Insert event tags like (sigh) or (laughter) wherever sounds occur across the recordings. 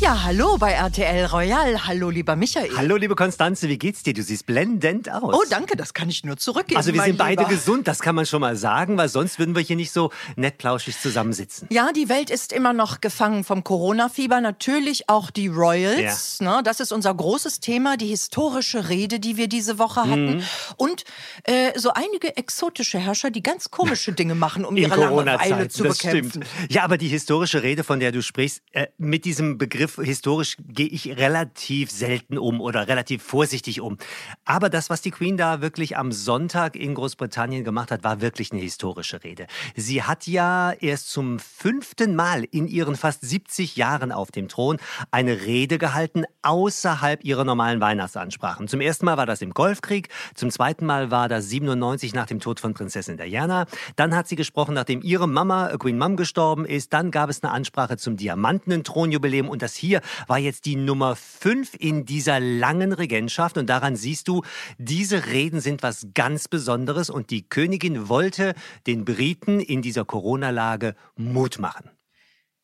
Ja, hallo bei RTL Royal. Hallo, lieber Michael. Hallo, liebe Konstanze, wie geht's dir? Du siehst blendend aus. Oh, danke, das kann ich nur zurückgeben. Also, wir sind beide Lieber. gesund, das kann man schon mal sagen, weil sonst würden wir hier nicht so nett plauschig zusammensitzen. Ja, die Welt ist immer noch gefangen vom Corona-Fieber. Natürlich auch die Royals. Ne? Das ist unser großes Thema, die historische Rede, die wir diese Woche hatten. Mhm. Und äh, so einige exotische Herrscher, die ganz komische Dinge machen, um In ihre Langeweile Corona-Zeit, zu das bekämpfen. stimmt. Ja, aber die historische Rede, von der du sprichst, äh, mit diesem Begriff historisch gehe ich relativ selten um oder relativ vorsichtig um. Aber das, was die Queen da wirklich am Sonntag in Großbritannien gemacht hat, war wirklich eine historische Rede. Sie hat ja erst zum fünften Mal in ihren fast 70 Jahren auf dem Thron eine Rede gehalten außerhalb ihrer normalen Weihnachtsansprachen. Zum ersten Mal war das im Golfkrieg, zum zweiten Mal war das 97 nach dem Tod von Prinzessin Diana. Dann hat sie gesprochen, nachdem ihre Mama, äh, Queen Mum, gestorben ist. Dann gab es eine Ansprache zum diamantenen Thronjubiläum und das hier war jetzt die Nummer fünf in dieser langen Regentschaft. Und daran siehst du, diese Reden sind was ganz Besonderes und die Königin wollte den Briten in dieser Corona-Lage Mut machen.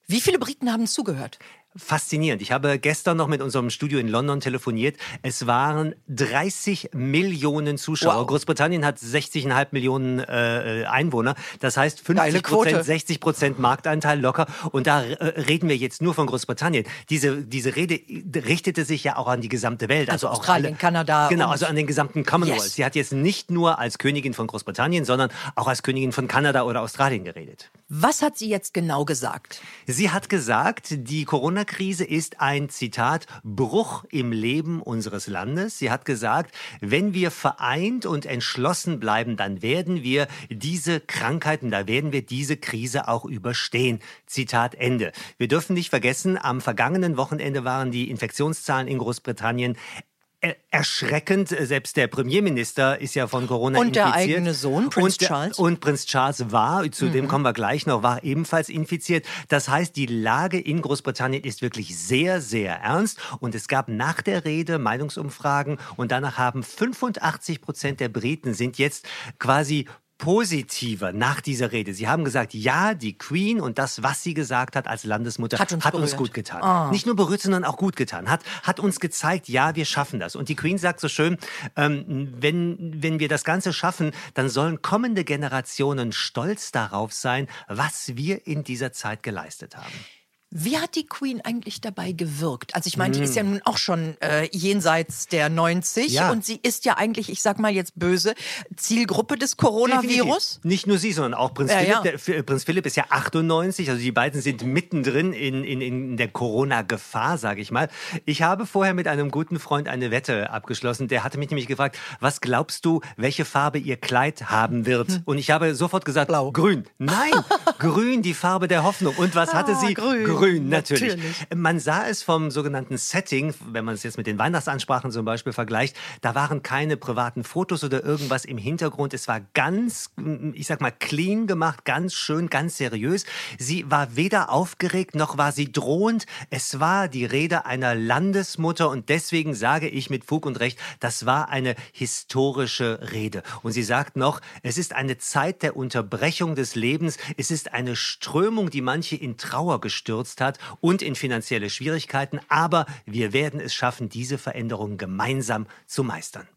Wie viele Briten haben zugehört? Faszinierend. Ich habe gestern noch mit unserem Studio in London telefoniert. Es waren 30 Millionen Zuschauer. Wow. Großbritannien hat 60,5 Millionen äh, Einwohner. Das heißt 50 Geile Quote. Prozent, 60 Prozent Markteinteil locker. Und da äh, reden wir jetzt nur von Großbritannien. Diese, diese Rede richtete sich ja auch an die gesamte Welt. Also auch Australien, alle, Kanada Genau, also an den gesamten Commonwealth. Yes. Sie hat jetzt nicht nur als Königin von Großbritannien, sondern auch als Königin von Kanada oder Australien geredet. Was hat sie jetzt genau gesagt? Sie hat gesagt, die Corona-Krise ist ein Zitat Bruch im Leben unseres Landes. Sie hat gesagt, wenn wir vereint und entschlossen bleiben, dann werden wir diese Krankheiten, da werden wir diese Krise auch überstehen. Zitat Ende. Wir dürfen nicht vergessen, am vergangenen Wochenende waren die Infektionszahlen in Großbritannien erschreckend. Selbst der Premierminister ist ja von Corona Und der infiziert. eigene Sohn, Prinz und der, Charles. Und Prinz Charles war, zu dem kommen wir gleich noch, war ebenfalls infiziert. Das heißt, die Lage in Großbritannien ist wirklich sehr, sehr ernst. Und es gab nach der Rede Meinungsumfragen und danach haben 85 Prozent der Briten sind jetzt quasi positiver nach dieser Rede. Sie haben gesagt, ja, die Queen und das, was sie gesagt hat als Landesmutter, Hat uns berührt. gut getan. Ah. Nicht nur berührt, sondern auch gut getan. Hat, hat uns gezeigt, ja, wir schaffen das. Und die Queen sagt so schön, ähm, wenn, wenn wir das Ganze schaffen, dann sollen kommende Generationen stolz darauf sein, was wir in dieser Zeit geleistet haben. Wie hat die Queen eigentlich dabei gewirkt? Also ich meine, die ist ja nun auch schon äh, jenseits der 90 Ja. und sie ist ja eigentlich, ich sag mal jetzt böse, Zielgruppe des Coronavirus. Nicht nur sie, sondern auch Prinz Ja, Philipp. ja. Der, F- Prinz Philipp ist ja 98, also die beiden sind mittendrin in, in, in der Corona-Gefahr, sage ich mal. Ich habe vorher mit einem guten Freund eine Wette abgeschlossen. Der hatte mich nämlich gefragt, was glaubst du, welche Farbe ihr Kleid haben wird? Und ich habe sofort gesagt, Hm. Blau. grün. Nein, (laughs) grün, die Farbe der Hoffnung. Und was hatte Ah, sie? grün. Natürlich. Natürlich. Man sah es vom sogenannten Setting, wenn man es jetzt mit den Weihnachtsansprachen zum Beispiel vergleicht, da waren keine privaten Fotos oder irgendwas im Hintergrund. Es war ganz, ich sag mal, clean gemacht, ganz schön, ganz seriös. Sie war weder aufgeregt noch war sie drohend. Es war die Rede einer Landesmutter und deswegen sage ich mit Fug und Recht, das war eine historische Rede. Und sie sagt noch, es ist eine Zeit der Unterbrechung des Lebens. Es ist eine Strömung, die manche in Trauer gestürzt hat und in finanzielle Schwierigkeiten. Aber wir werden es schaffen, diese Veränderungen gemeinsam zu meistern.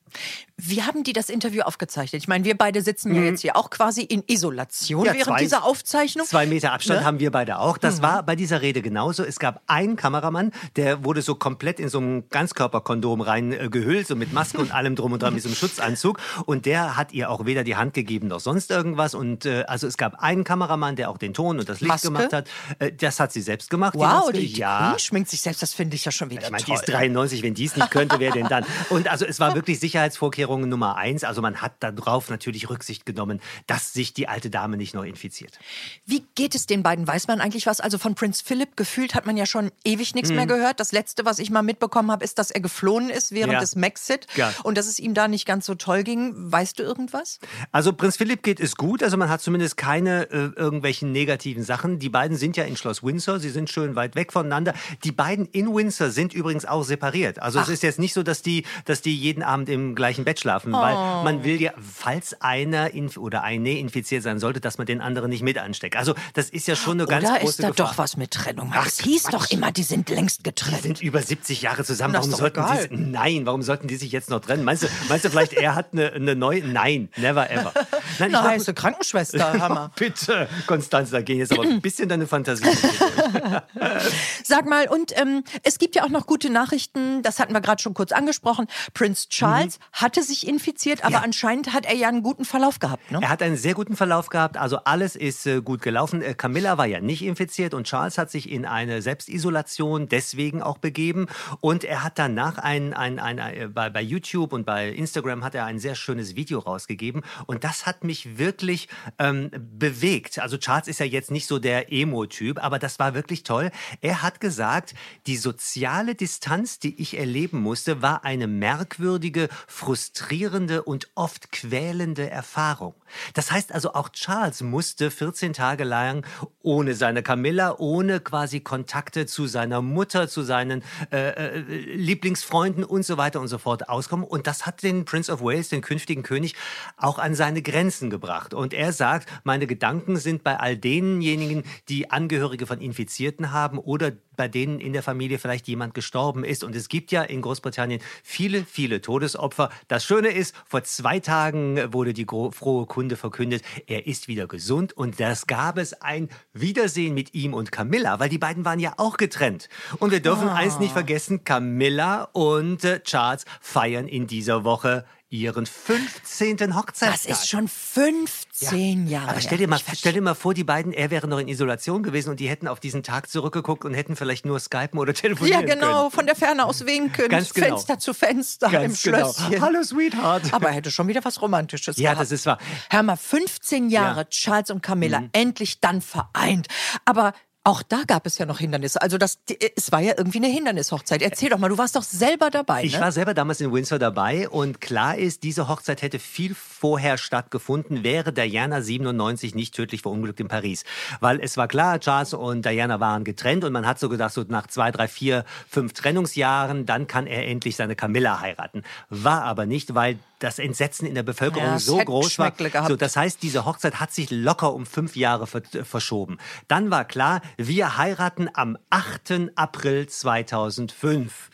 Wie haben die das Interview aufgezeichnet? Ich meine, wir beide sitzen ja jetzt hier auch quasi in Isolation Mhm. Ja, während zwei- dieser Aufzeichnung. Zwei Meter Abstand Ne? haben wir beide auch. Das war bei dieser Rede genauso. Es gab einen Kameramann, der wurde so komplett in so ein Ganzkörperkondom rein äh, so mit Maske und allem drum und dran, mit so einem Schutzanzug. Und der hat ihr auch weder die Hand gegeben noch sonst irgendwas. Und äh, also es gab einen Kameramann, der auch den Ton und das Licht Maske? gemacht hat. Äh, das hat sie selbst gemacht. Wow, die, die ja. Schminkt sich selbst, das finde ich ja schon wieder Ich meine, die ist 93, wenn die es nicht könnte, wer denn dann? (laughs) Und also es war wirklich sicher Sicherheitsvorkehrungen Nummer eins. Also man hat darauf natürlich Rücksicht genommen, dass sich die alte Dame nicht noch infiziert. Wie geht es den beiden? Weiß man eigentlich was? Also von Prinz Philipp gefühlt hat man ja schon ewig nichts hm. mehr gehört. Das letzte, was ich mal mitbekommen habe, ist, dass er geflohen ist während ja. des Maxit ja. und dass es ihm da nicht ganz so toll ging. Weißt du irgendwas? Also Prinz Philipp geht es gut. Also man hat zumindest keine äh, irgendwelchen negativen Sachen. Die beiden sind ja in Schloss Windsor. Sie sind schön weit weg voneinander. Die beiden in Windsor sind übrigens auch separiert. Also Ach. es ist jetzt nicht so, dass die, dass die jeden Abend im gleichen Bett schlafen, oh. weil man will ja, falls einer oder eine infiziert sein sollte, dass man den anderen nicht mit ansteckt. Also das ist ja schon eine ganz Oder große ist da Gefahr. doch was mit Trennung? Ach, es hieß Quatsch. doch immer, die sind längst getrennt. Die sind über 70 Jahre zusammen. Warum sollten die, nein, warum sollten die sich jetzt noch trennen? Meinst du, meinst du vielleicht, er hat eine, eine neue? Nein, never ever. Nein, eine heiße Krankenschwester, (laughs) Hammer. Bitte, Konstanz, da gehen jetzt aber ein bisschen deine Fantasie. (laughs) Sag mal, und ähm, es gibt ja auch noch gute Nachrichten, das hatten wir gerade schon kurz angesprochen. Prince Charles mhm. hatte sich infiziert, aber ja. anscheinend hat er ja einen guten Verlauf gehabt. Ne? Er hat einen sehr guten Verlauf gehabt, also alles ist äh, gut gelaufen. Äh, Camilla war ja nicht infiziert und Charles hat sich in eine Selbstisolation deswegen auch begeben. Und er hat danach ein, ein, ein, ein äh, bei, bei YouTube und bei Instagram hat er ein sehr schönes Video rausgegeben. Und das hat mich wirklich ähm, bewegt. Also Charles ist ja jetzt nicht so der Emo-Typ, aber das war wirklich toll. Er hat gesagt, die soziale Distanz, die ich erleben musste, war eine merkwürdige, frustrierende und oft quälende Erfahrung. Das heißt also, auch Charles musste 14 Tage lang ohne seine Camilla, ohne quasi Kontakte zu seiner Mutter, zu seinen äh, äh, Lieblingsfreunden und so weiter und so fort auskommen. Und das hat den Prince of Wales, den künftigen König, auch an seine Grenzen gebracht. Und er sagt, meine Gedanken sind bei all denjenigen, die Angehörige von Infizierten haben oder bei denen in der Familie vielleicht jemand gestorben ist. Und es gibt ja in Großbritannien viele, viele Todesopfer. Das Schöne ist, vor zwei Tagen wurde die frohe Kunde verkündet, er ist wieder gesund. Und das gab es ein Wiedersehen mit ihm und Camilla, weil die beiden waren ja auch getrennt. Und wir dürfen oh. eins nicht vergessen, Camilla und äh, Charles feiern in dieser Woche ihren 15. Hochzeitstag. Das ist schon 15 ja. Jahre. Aber stell dir, mal, stell dir mal vor, die beiden, er wäre noch in Isolation gewesen und die hätten auf diesen Tag zurückgeguckt und hätten vielleicht nur skypen oder telefonieren Ja, genau, können. von der Ferne aus winken, (laughs) Ganz genau. Fenster zu Fenster Ganz im genau. Schlösschen. (laughs) Hallo, Sweetheart. Aber er hätte schon wieder was Romantisches Ja, gehabt. das ist wahr. Hör mal, 15 Jahre, ja. Charles und Camilla, mhm. endlich dann vereint. Aber auch da gab es ja noch Hindernisse. Also das, es war ja irgendwie eine Hindernishochzeit. Erzähl doch mal, du warst doch selber dabei. Ich ne? war selber damals in Windsor dabei und klar ist, diese Hochzeit hätte viel vorher stattgefunden, wäre Diana 97 nicht tödlich verunglückt in Paris. Weil es war klar, Charles und Diana waren getrennt und man hat so gedacht, so nach zwei, drei, vier, fünf Trennungsjahren, dann kann er endlich seine Camilla heiraten. War aber nicht, weil das Entsetzen in der Bevölkerung ja, so groß war. So, das heißt, diese Hochzeit hat sich locker um fünf Jahre verschoben. Dann war klar, wir heiraten am 8. April 2005.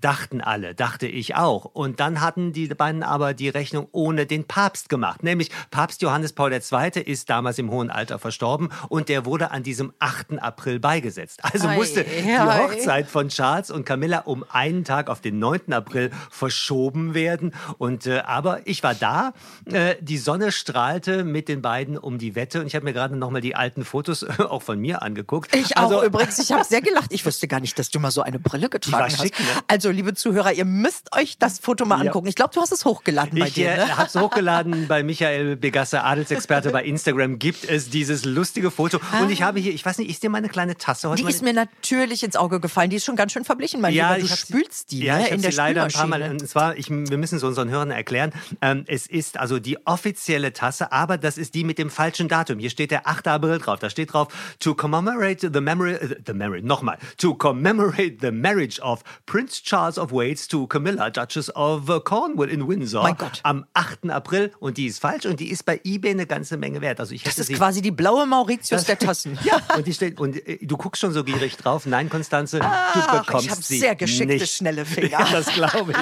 Dachten alle, dachte ich auch. Und dann hatten die beiden aber die Rechnung ohne den Papst gemacht. Nämlich Papst Johannes Paul II. ist damals im hohen Alter verstorben und der wurde an diesem 8. April beigesetzt. Also ei, musste die Hochzeit von Charles und Camilla um einen Tag auf den 9. April verschoben werden. Und äh, aber ich war da. Äh, die Sonne strahlte mit den beiden um die Wette und ich habe mir gerade noch mal die alten Fotos äh, auch von mir angeguckt. Ich also, auch übrigens. Ich habe sehr gelacht. Ich (laughs) wusste gar nicht, dass du mal so eine Brille getragen hast. Schick, ne? Also also, liebe Zuhörer, ihr müsst euch das Foto mal angucken. Ich glaube, du hast es hochgeladen bei ich, dir. Ich ne? habe es hochgeladen (laughs) bei Michael Begasse, Adelsexperte bei Instagram. Gibt es dieses lustige Foto. Ah. Und ich habe hier, ich weiß nicht, ist dir meine kleine Tasse heute? Die ist mir natürlich ins Auge gefallen. Die ist schon ganz schön verblichen, mein ja, Lieber. Du spülst die ja, ne? in der sie leider ein paar Mal. Und zwar, ich, wir müssen es unseren Hörern erklären. Ähm, es ist also die offizielle Tasse, aber das ist die mit dem falschen Datum. Hier steht der 8. April drauf. Da steht drauf, to commemorate the memory, uh, the memory, nochmal, to commemorate the marriage of Prince Charles of Wales to Camilla, Duchess of Cornwall in Windsor. Mein Gott. Am 8. April. Und die ist falsch und die ist bei eBay eine ganze Menge wert. Also ich das ist quasi die blaue Mauritius der (laughs) Tassen. ja, und, die steht, und äh, du guckst schon so gierig drauf. Nein, Konstanze, Ach, du bekommst ich hab sie sehr geschickte, nicht. schnelle (laughs) Finger. Ja, das glaube ich.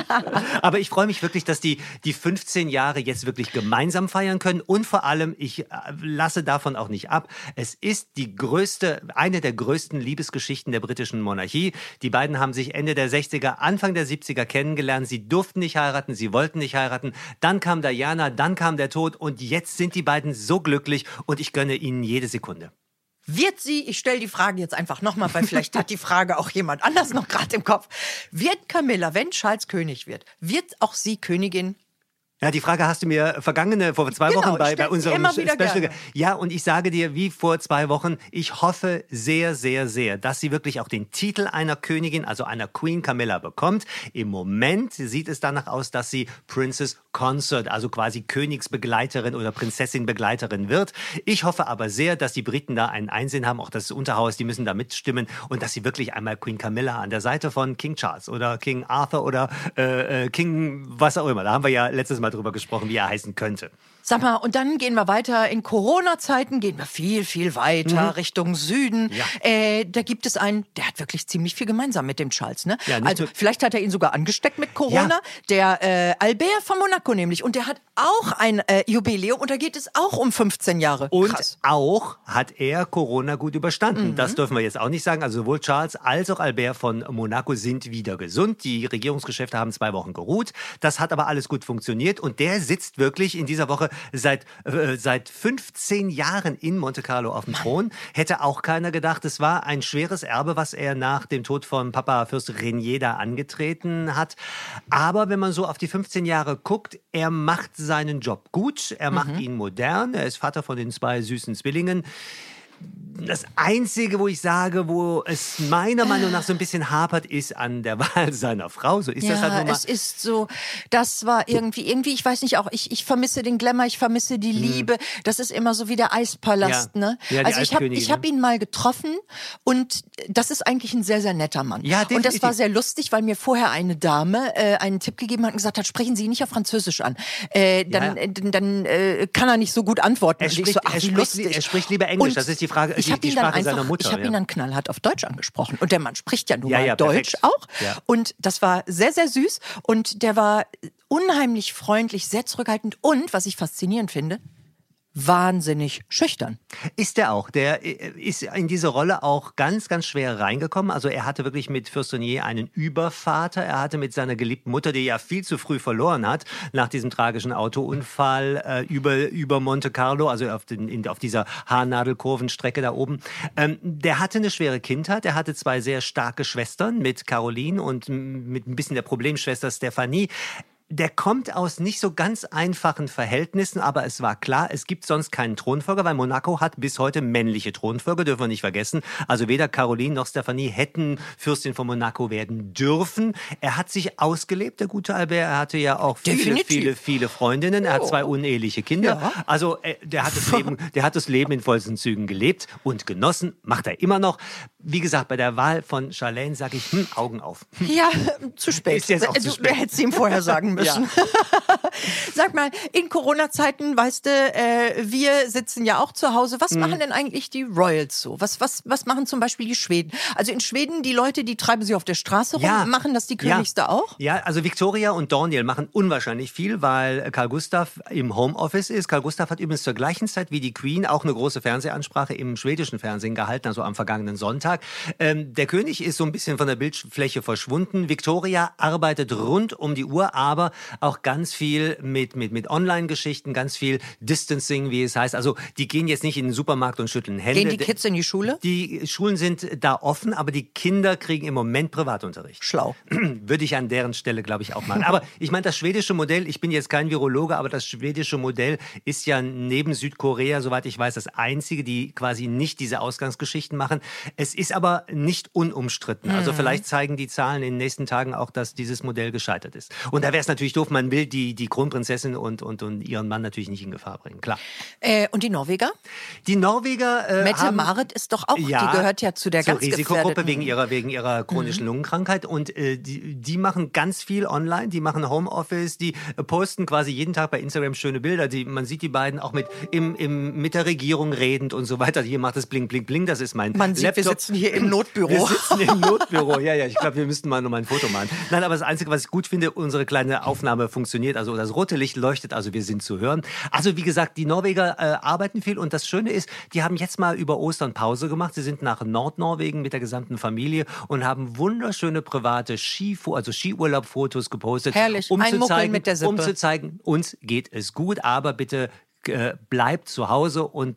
Aber ich freue mich wirklich, dass die, die 15 Jahre jetzt wirklich gemeinsam feiern können. Und vor allem, ich äh, lasse davon auch nicht ab. Es ist die größte, eine der größten Liebesgeschichten der britischen Monarchie. Die beiden haben sich Ende der 60er, Anfang der 70er Politiker kennengelernt. Sie durften nicht heiraten, sie wollten nicht heiraten. Dann kam Diana, dann kam der Tod und jetzt sind die beiden so glücklich und ich gönne ihnen jede Sekunde. Wird sie, ich stelle die Frage jetzt einfach nochmal, weil vielleicht hat die Frage auch jemand anders noch gerade im Kopf. Wird Camilla, wenn Charles König wird, wird auch sie Königin Ja, die Frage hast du mir vergangene, vor zwei genau, Wochen bei, bei unserem Special. Gerne. Ja, und ich sage dir, wie vor zwei Wochen, ich hoffe sehr, sehr, sehr, dass sie wirklich auch den Titel einer Königin, also einer Queen Camilla bekommt. Im Moment sieht es danach aus, dass sie Princess Consort, also quasi Königsbegleiterin oder Prinzessinbegleiterin wird. Ich hoffe aber sehr, dass die Briten da einen Einsehen haben, auch das Unterhaus, die müssen da mitstimmen und dass sie wirklich einmal Queen Camilla an der Seite von King Charles oder King Arthur oder äh, äh King was auch immer, da haben wir ja letztes Mal drüber gesprochen, wie er heißen könnte. Sag mal, und dann gehen wir weiter. In Corona-Zeiten gehen wir viel, viel weiter mhm. Richtung Süden. Ja. Äh, da gibt es einen, der hat wirklich ziemlich viel gemeinsam mit dem Charles. Ne? Ja, also vielleicht hat er ihn sogar angesteckt mit Corona. Ja. Der äh, Albert von Monaco nämlich. Und der hat auch ein äh, Jubiläum und da geht es auch um 15 Jahre. Und Krass. auch hat er Corona gut überstanden. Mhm. Das dürfen wir jetzt auch nicht sagen. Also sowohl Charles als auch Albert von Monaco sind wieder gesund. Die Regierungsgeschäfte haben zwei Wochen geruht. Das hat aber alles gut funktioniert. Und der sitzt wirklich in dieser Woche seit, äh, seit 15 Jahren in Monte Carlo auf dem. Thron. Hätte auch keiner gedacht. Es war ein schweres Erbe, was er nach dem Tod von Papa Fürst Renier da angetreten hat. Aber wenn man so auf die 15 Jahre guckt, er macht seinen Job gut. Er macht mhm. ihn modern. Er ist Vater von den zwei süßen Zwillingen das Einzige, wo ich sage, wo es meiner Meinung nach so ein bisschen hapert, ist an der (laughs) Wahl seiner Frau. So ist ja, das halt nun mal. Es ist so, das war irgendwie, irgendwie, ich weiß nicht, auch ich, ich vermisse den Glamour, ich vermisse die mhm. Liebe. Das ist immer so wie der Eispalast, ja. ne? Ja, also ich habe ich hab ihn mal getroffen und das ist eigentlich ein sehr, sehr netter Mann. Ja, definitiv. Und das war sehr lustig, weil mir vorher eine Dame äh, einen Tipp gegeben hat und gesagt hat, sprechen Sie ihn nicht auf Französisch an. Äh, dann ja. äh, dann äh, kann er nicht so gut antworten. Er, spricht, so, ach, er, spricht, er spricht lieber Englisch, und das ist die Frage ich habe ihn dann einfach, Mutter, ich habe ja. ihn dann knallhart auf Deutsch angesprochen. Und der Mann spricht ja nun ja, mal ja, Deutsch auch. Und das war sehr sehr süß. Und der war unheimlich freundlich, sehr zurückhaltend. Und was ich faszinierend finde, wahnsinnig schüchtern. Ist er auch. Der äh, ist in diese Rolle auch ganz, ganz schwer reingekommen. Also er hatte wirklich mit Fürstenier einen Übervater. Er hatte mit seiner geliebten Mutter, die ja viel zu früh verloren hat, nach diesem tragischen Autounfall äh, über, über Monte Carlo, also auf, den, in, auf dieser Haarnadelkurvenstrecke da oben. Ähm, der hatte eine schwere Kindheit. Er hatte zwei sehr starke Schwestern mit Caroline und mit ein bisschen der Problemschwester Stephanie der kommt aus nicht so ganz einfachen Verhältnissen, aber es war klar, es gibt sonst keinen Thronfolger, weil Monaco hat bis heute männliche Thronfolger, dürfen wir nicht vergessen. Also weder Caroline noch Stephanie hätten Fürstin von Monaco werden dürfen. Er hat sich ausgelebt, der gute Albert. Er hatte ja auch viele, Definitiv. viele, viele Freundinnen. Er hat zwei uneheliche Kinder. Ja. Also äh, der, hat das Leben, der hat das Leben in vollsten Zügen gelebt und genossen, macht er immer noch. Wie gesagt, bei der Wahl von Charlene sage ich, hm, Augen auf. Ja, zu spät. Ist jetzt auch zu spät. Du hättest ihm vorher sagen müssen müssen. Ja. (laughs) Sag mal, in Corona-Zeiten, weißt du, äh, wir sitzen ja auch zu Hause. Was mhm. machen denn eigentlich die Royals so? Was, was, was machen zum Beispiel die Schweden? Also in Schweden, die Leute, die treiben sich auf der Straße rum. Ja. Machen das die Königs ja. auch? Ja, also Victoria und Daniel machen unwahrscheinlich viel, weil Karl Gustav im Homeoffice ist. Karl Gustav hat übrigens zur gleichen Zeit wie die Queen auch eine große Fernsehansprache im schwedischen Fernsehen gehalten, also am vergangenen Sonntag. Ähm, der König ist so ein bisschen von der Bildfläche verschwunden. Victoria arbeitet rund um die Uhr, aber auch ganz viel mit, mit, mit Online-Geschichten, ganz viel Distancing, wie es heißt. Also die gehen jetzt nicht in den Supermarkt und schütteln Hände. Gehen die Kids in die Schule? Die Schulen sind da offen, aber die Kinder kriegen im Moment Privatunterricht. Schlau. (clears throat) Würde ich an deren Stelle, glaube ich, auch machen. Aber (laughs) ich meine, das schwedische Modell, ich bin jetzt kein Virologe, aber das schwedische Modell ist ja neben Südkorea, soweit ich weiß, das einzige, die quasi nicht diese Ausgangsgeschichten machen. Es ist aber nicht unumstritten. Also mhm. vielleicht zeigen die Zahlen in den nächsten Tagen auch, dass dieses Modell gescheitert ist. Und da wäre es natürlich doof, man will die, die Kronprinzessin und, und, und ihren Mann natürlich nicht in Gefahr bringen, klar. Äh, und die Norweger? Die Norweger äh, Mette haben, Marit ist doch auch, ja, die gehört ja zu der zur ganz Risikogruppe wegen ihrer, wegen ihrer chronischen mhm. Lungenkrankheit und äh, die, die machen ganz viel online, die machen Homeoffice, die posten quasi jeden Tag bei Instagram schöne Bilder, die, man sieht die beiden auch mit, im, im, mit der Regierung redend und so weiter. Hier macht es bling, bling, bling, das ist mein Man sieht, Laptop. wir sitzen hier im Notbüro. Wir sitzen im Notbüro, ja, ja, ich glaube, wir müssten mal noch mal ein Foto machen. Nein, aber das Einzige, was ich gut finde, unsere kleine Aufnahme funktioniert, also das rote Licht leuchtet, also wir sind zu hören. Also wie gesagt, die Norweger äh, arbeiten viel und das Schöne ist, die haben jetzt mal über Ostern Pause gemacht. Sie sind nach Nordnorwegen mit der gesamten Familie und haben wunderschöne private Skifu also Skiurlaubfotos gepostet, Herrlich. um Ein zu zeigen, mit der Sippe. um zu zeigen, uns geht es gut, aber bitte äh, bleibt zu Hause und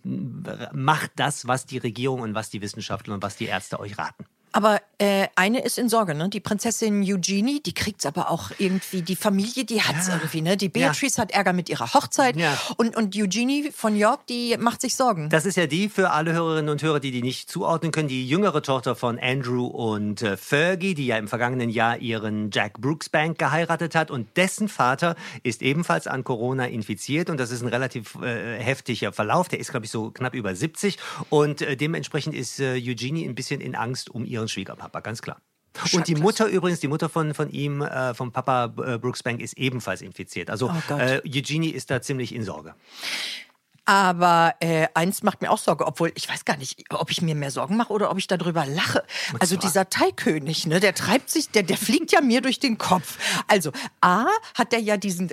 macht das, was die Regierung und was die Wissenschaftler und was die Ärzte euch raten. Aber Äh, eine ist in Sorge, ne? Die Prinzessin Eugenie, die kriegt's aber auch irgendwie, die Familie, die hat's ja. irgendwie, ne? Die Beatrice ja. hat Ärger mit ihrer Hochzeit. Ja. Und, und Eugenie von York, die macht sich Sorgen. Das ist ja die für alle Hörerinnen und Hörer, die die nicht zuordnen können, die jüngere Tochter von Andrew und äh, Fergie, die ja im vergangenen Jahr ihren Jack Brooksbank geheiratet hat. Und dessen Vater ist ebenfalls an Corona infiziert. Und das ist ein relativ äh, heftiger Verlauf. Der ist, glaube ich, so knapp über 70. Und äh, dementsprechend ist äh, Eugenie ein bisschen in Angst um ihren Schwiegerpapa, ganz klar. Und die Mutter übrigens, die Mutter von, von ihm, äh, vom Papa äh, Brooksbank, ist ebenfalls infiziert. Also oh äh, Eugenie ist da ziemlich in Sorge. Aber äh, eins macht mir auch Sorge, obwohl ich weiß gar nicht, ob ich mir mehr Sorgen mache oder ob ich darüber lache. Also dieser Teilkönig, ne, der treibt sich, der, der fliegt ja mir durch den Kopf. Also A hat der ja diesen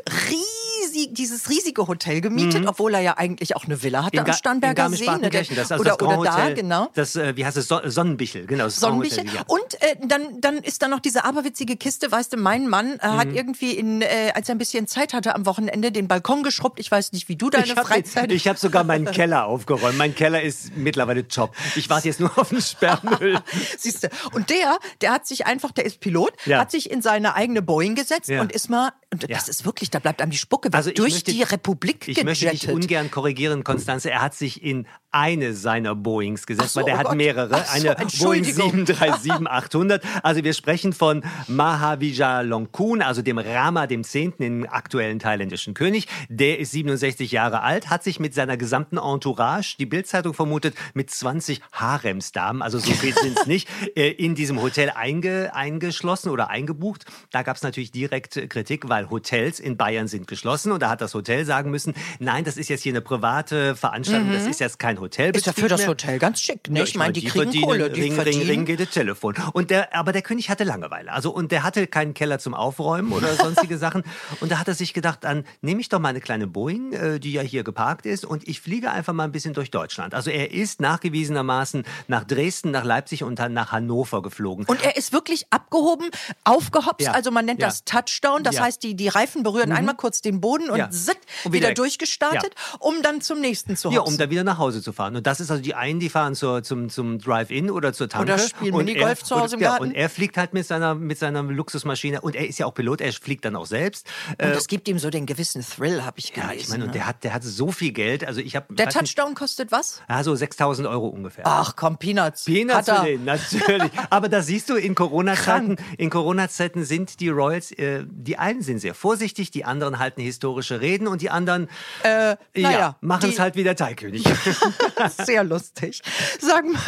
riesig, dieses riesige Hotel gemietet, mhm. obwohl er ja eigentlich auch eine Villa hatte am Starnberger See. Ne, das also oder, das oder da, genau. Das, äh, wie heißt es, Sonnenbichel, genau. Sonnenbichel. Ja. Und äh, dann, dann ist da noch diese aberwitzige Kiste, weißt du, mein Mann äh, mhm. hat irgendwie, in, äh, als er ein bisschen Zeit hatte am Wochenende, den Balkon geschrubbt. Ich weiß nicht, wie du deine Freizeit... Den, ich habe sogar meinen Keller aufgeräumt. Mein Keller ist mittlerweile top. Ich warte jetzt nur auf den Sperrmüll. (laughs) Siehst du. Und der, der hat sich einfach, der ist Pilot, ja. hat sich in seine eigene Boeing gesetzt ja. und ist mal, und ja. das ist wirklich, da bleibt einem die Spucke also durch möchte, die Republik Ich möchte dich ungern korrigieren, Konstanze. Er hat sich in eine seiner Boeings gesetzt, so, weil der oh hat Gott. mehrere. So, eine Boeing 737-800. Also wir sprechen von Mahavijalonkun, also dem Rama, dem Zehnten, im aktuellen thailändischen König. Der ist 67 Jahre alt, hat sich mit seiner gesamten Entourage, die Bildzeitung vermutet, mit 20 Haremsdamen, also so viel sind es (laughs) nicht, äh, in diesem Hotel einge, eingeschlossen oder eingebucht. Da gab es natürlich direkt Kritik, weil Hotels in Bayern sind geschlossen und da hat das Hotel sagen müssen, nein, das ist jetzt hier eine private Veranstaltung, mhm. das ist jetzt kein Hotel. Ist ja für das Hotel ganz schick, ne? Ja, ich meine, die, die kriegen Kohle, die Ring, verdienen. Ring, Ring geht das Telefon. Und der, aber der König hatte Langeweile. Also, und der hatte keinen Keller zum Aufräumen oder (laughs) sonstige Sachen. Und da hat er sich gedacht, dann nehme ich doch mal eine kleine Boeing, äh, die ja hier geparkt ist, und ich fliege einfach mal ein bisschen durch Deutschland. Also er ist nachgewiesenermaßen nach Dresden, nach Leipzig und dann nach Hannover geflogen. Und er ist wirklich abgehoben, aufgehopst. Ja. Also man nennt ja. das Touchdown. Das heißt, die, die Reifen berühren mhm. einmal kurz den Boden und, zitt, und wieder, wieder durchgestartet, um dann zum nächsten zu hopsen. Ja, um dann wieder nach Hause zu fahren. Und das ist also die einen, die fahren zur, zum, zum Drive-In oder zur Tanke. Oder spielen Minigolf zu Hause im Garten. Ja, und er fliegt halt mit seiner, mit seiner Luxusmaschine. Und er ist ja auch Pilot, er fliegt dann auch selbst. Und das äh, gibt ihm so den gewissen Thrill, habe ich gelesen. Ja, ich meine, und ne? der hat, der hat so viel Geld. Also ich der Touchdown nicht, kostet was? Ja, so 6000 Euro ungefähr. Ach komm, Peanuts. Peanuts für den, natürlich. (laughs) Aber da siehst du, in Corona-Zeiten Corona sind die Royals, äh, die einen sind sehr vorsichtig, die anderen halten historische Reden und die anderen äh, ja, ja, machen es halt wie der Teilkönig. (laughs) sehr lustig. Sag mal.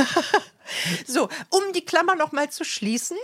So, um die Klammer noch mal zu schließen,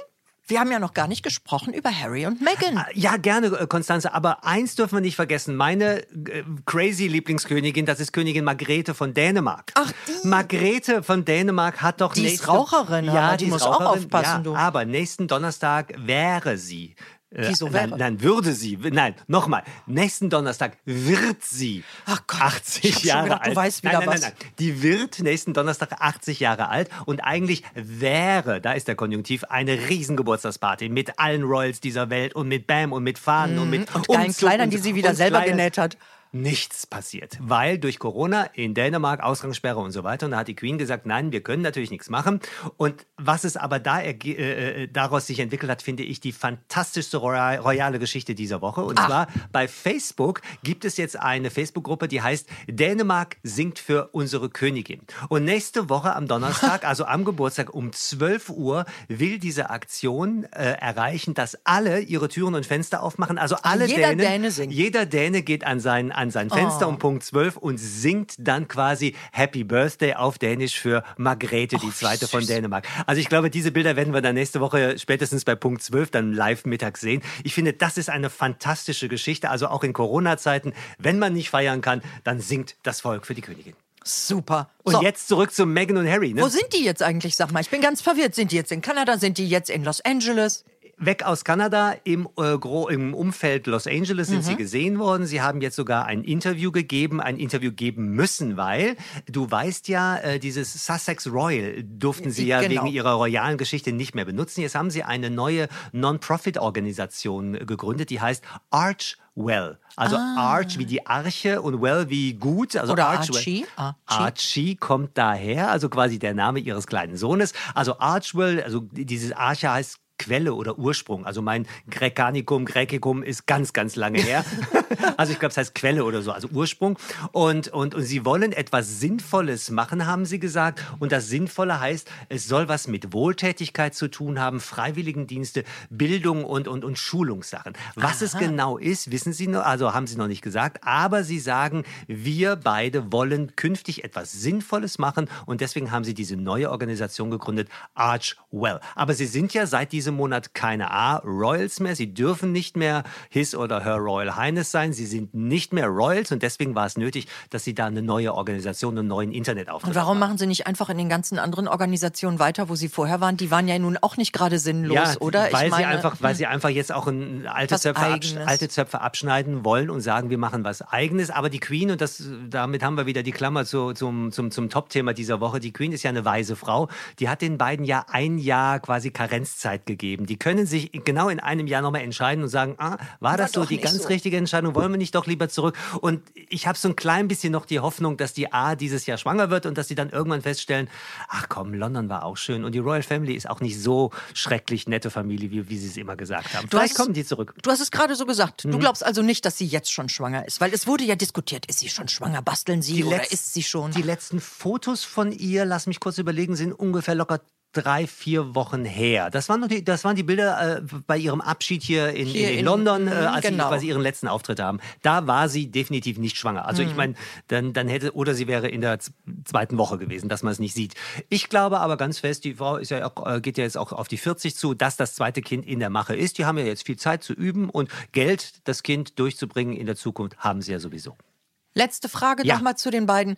wir haben ja noch gar nicht gesprochen über Harry und Meghan. Ah, ja, gerne, äh, Konstanze. Aber eins dürfen wir nicht vergessen. Meine äh, crazy Lieblingskönigin, das ist Königin Margrethe von Dänemark. Ach, die? Margrethe von Dänemark hat doch Die nächste, ist Raucherin, ja, die, die muss Raucherin, auch aufpassen, ja, du. Aber nächsten Donnerstag wäre sie Wieso wäre? Nein, nein, würde sie, nein, nochmal, nächsten Donnerstag wird sie Ach Gott, 80 Jahre gedacht, alt. Du weißt wieder nein, nein, nein, nein, die wird nächsten Donnerstag 80 Jahre alt und eigentlich wäre, da ist der Konjunktiv, eine Riesengeburtstagsparty mit allen Royals dieser Welt und mit Bam und mit Fahnen mhm. und mit und geilen Kleidern, die sie wieder selber Kleider. genäht hat nichts passiert, weil durch Corona in Dänemark Ausgangssperre und so weiter. Und da hat die Queen gesagt, nein, wir können natürlich nichts machen. Und was es aber da äh, äh, daraus sich entwickelt hat, finde ich die fantastischste royale Geschichte dieser Woche. Und Ach. zwar bei Facebook gibt es jetzt eine Facebook-Gruppe, die heißt Dänemark singt für unsere Königin. Und nächste Woche am Donnerstag, (laughs) also am Geburtstag um 12 Uhr, will diese Aktion äh, erreichen, dass alle ihre Türen und Fenster aufmachen. Also alle jeder Dänen, Däne singt. Jeder Däne geht an seinen an sein Fenster oh. um Punkt 12 und singt dann quasi Happy Birthday auf Dänisch für Margrethe, die oh, zweite von Dänemark. Also ich glaube, diese Bilder werden wir dann nächste Woche spätestens bei Punkt 12 dann live mittags sehen. Ich finde, das ist eine fantastische Geschichte. Also auch in Corona-Zeiten, wenn man nicht feiern kann, dann singt das Volk für die Königin. Super. Und so. jetzt zurück zu Meghan und Harry. Ne? Wo sind die jetzt eigentlich, sag mal? Ich bin ganz verwirrt. Sind die jetzt in Kanada? Sind die jetzt in Los Angeles? Weg aus Kanada. Im, äh, im Umfeld Los Angeles sind mhm. sie gesehen worden. Sie haben jetzt sogar ein Interview gegeben, ein Interview geben müssen, weil du weißt ja, äh, dieses Sussex Royal durften sie ja genau. wegen ihrer royalen Geschichte nicht mehr benutzen. Jetzt haben sie eine neue Non-Profit-Organisation gegründet, die heißt Arch Well. Also ah. Arch wie die Arche und Well wie gut. Also Oder Archwell. Archie. Archie. Archie kommt daher, also quasi der Name ihres kleinen Sohnes. Also Archwell, also dieses Arche heißt Quelle oder Ursprung. Also mein Grecanikum, Grecicum ist ganz, ganz lange her. (laughs) also ich glaube, es heißt Quelle oder so, also Ursprung. Und, und, und sie wollen etwas Sinnvolles machen, haben sie gesagt. Und das Sinnvolle heißt, es soll was mit Wohltätigkeit zu tun haben, Freiwilligendienste, Bildung und, und, und Schulungssachen. Was Aha. es genau ist, wissen sie noch, also haben sie noch nicht gesagt. Aber sie sagen, wir beide wollen künftig etwas Sinnvolles machen. Und deswegen haben sie diese neue Organisation gegründet, Archwell. Aber sie sind ja seit diesem Monat keine A-Royals mehr. Sie dürfen nicht mehr His oder Her Royal Highness sein. Sie sind nicht mehr Royals und deswegen war es nötig, dass sie da eine neue Organisation, einen neuen Internetauftritt Und warum machen. machen sie nicht einfach in den ganzen anderen Organisationen weiter, wo sie vorher waren? Die waren ja nun auch nicht gerade sinnlos, ja, oder? Weil, meine, sie einfach, weil hm. sie einfach jetzt auch ein alte Zöpfe, alte Zöpfe abschneiden wollen und sagen, wir machen was Eigenes. Aber die Queen, und das, damit haben wir wieder die Klammer zu, zum, zum, zum Top-Thema dieser Woche, die Queen ist ja eine weise Frau. Die hat den beiden ja ein Jahr quasi Karenzzeit gegeben. Die können sich genau in einem Jahr nochmal entscheiden und sagen, ah, war das war so die ganz so. richtige Entscheidung? Wollen wir nicht doch lieber zurück? Und ich habe so ein klein bisschen noch die Hoffnung, dass die A dieses Jahr schwanger wird und dass sie dann irgendwann feststellen, ach komm, London war auch schön und die Royal Family ist auch nicht so schrecklich nette Familie, wie, wie sie es immer gesagt haben. Du Vielleicht hast, kommen die zurück. Du hast es gerade so gesagt. Mhm. Du glaubst also nicht, dass sie jetzt schon schwanger ist, weil es wurde ja diskutiert, ist sie schon schwanger, basteln sie die oder ist sie schon? Die letzten Fotos von ihr, lass mich kurz überlegen, sind ungefähr locker drei, vier Wochen her. Das waren, die, das waren die Bilder äh, bei ihrem Abschied hier in, hier in, in London, äh, als genau. sie quasi ihren letzten Auftritt haben. Da war sie definitiv nicht schwanger. Also mhm. ich meine, dann, dann hätte, oder sie wäre in der zweiten Woche gewesen, dass man es nicht sieht. Ich glaube aber ganz fest, die Frau ist ja auch, äh, geht ja jetzt auch auf die 40 zu, dass das zweite Kind in der Mache ist. Die haben ja jetzt viel Zeit zu üben und Geld, das Kind durchzubringen in der Zukunft, haben sie ja sowieso. Letzte Frage ja. nochmal zu den beiden.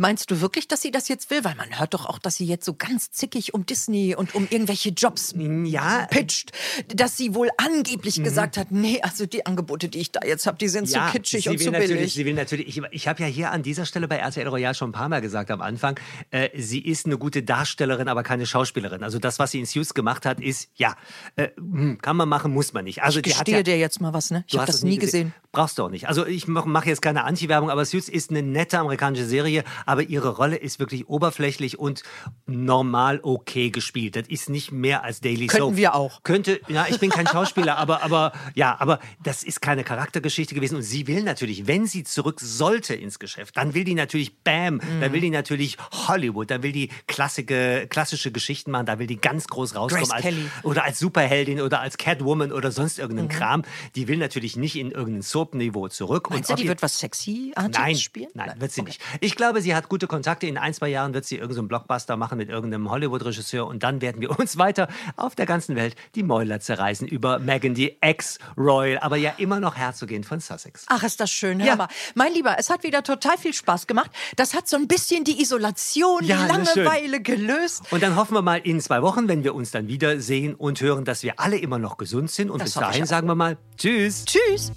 Meinst du wirklich, dass sie das jetzt will? Weil man hört doch auch, dass sie jetzt so ganz zickig um Disney und um irgendwelche Jobs ja. pitcht. Dass sie wohl angeblich mhm. gesagt hat, nee, also die Angebote, die ich da jetzt habe, die sind ja, zu kitschig und zu billig. Sie will natürlich, ich, ich habe ja hier an dieser Stelle bei RTL Royal schon ein paar Mal gesagt am Anfang, äh, sie ist eine gute Darstellerin, aber keine Schauspielerin. Also das, was sie in Suits gemacht hat, ist, ja, äh, hm, kann man machen, muss man nicht. Also ich gestehe ja, dir jetzt mal was, ne? Ich habe das nie gesehen. gesehen. Brauchst du auch nicht. Also ich mache mach jetzt keine Anti-Werbung, aber Suits ist eine nette amerikanische Serie, aber ihre Rolle ist wirklich oberflächlich und normal okay gespielt. Das ist nicht mehr als Daily Könnten Soap. Könnten wir auch. Könnte, ja, ich bin kein (laughs) Schauspieler, aber, aber, ja, aber das ist keine Charaktergeschichte gewesen. Und sie will natürlich, wenn sie zurück sollte ins Geschäft, dann will die natürlich Bam, mhm. dann will die natürlich Hollywood, dann will die klassische, klassische Geschichten machen, da will die ganz groß rauskommen. Als, oder als Superheldin oder als Catwoman oder sonst irgendeinen mhm. Kram. Die will natürlich nicht in irgendein Soap-Niveau zurück. Meinst und du, die wird was sexy nein, spielen? Nein, nein, wird sie okay. nicht. Ich glaube, sie hat gute Kontakte. In ein, zwei Jahren wird sie irgendeinen so Blockbuster machen mit irgendeinem Hollywood-Regisseur und dann werden wir uns (laughs) weiter auf der ganzen Welt die Mäuler zerreißen über Megan, die Ex-Royal, aber ja immer noch Herzogin von Sussex. Ach, ist das schön. Ja. Mal. Mein Lieber, es hat wieder total viel Spaß gemacht. Das hat so ein bisschen die Isolation, ja, die Langeweile gelöst. Und dann hoffen wir mal in zwei Wochen, wenn wir uns dann wieder sehen und hören, dass wir alle immer noch gesund sind. Und das bis dahin sagen wir mal Tschüss. Tschüss.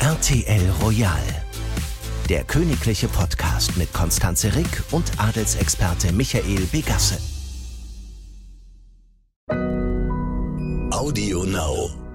RTL Royal. Der königliche Podcast mit Konstanze Rick und Adelsexperte Michael Begasse. Audio Now.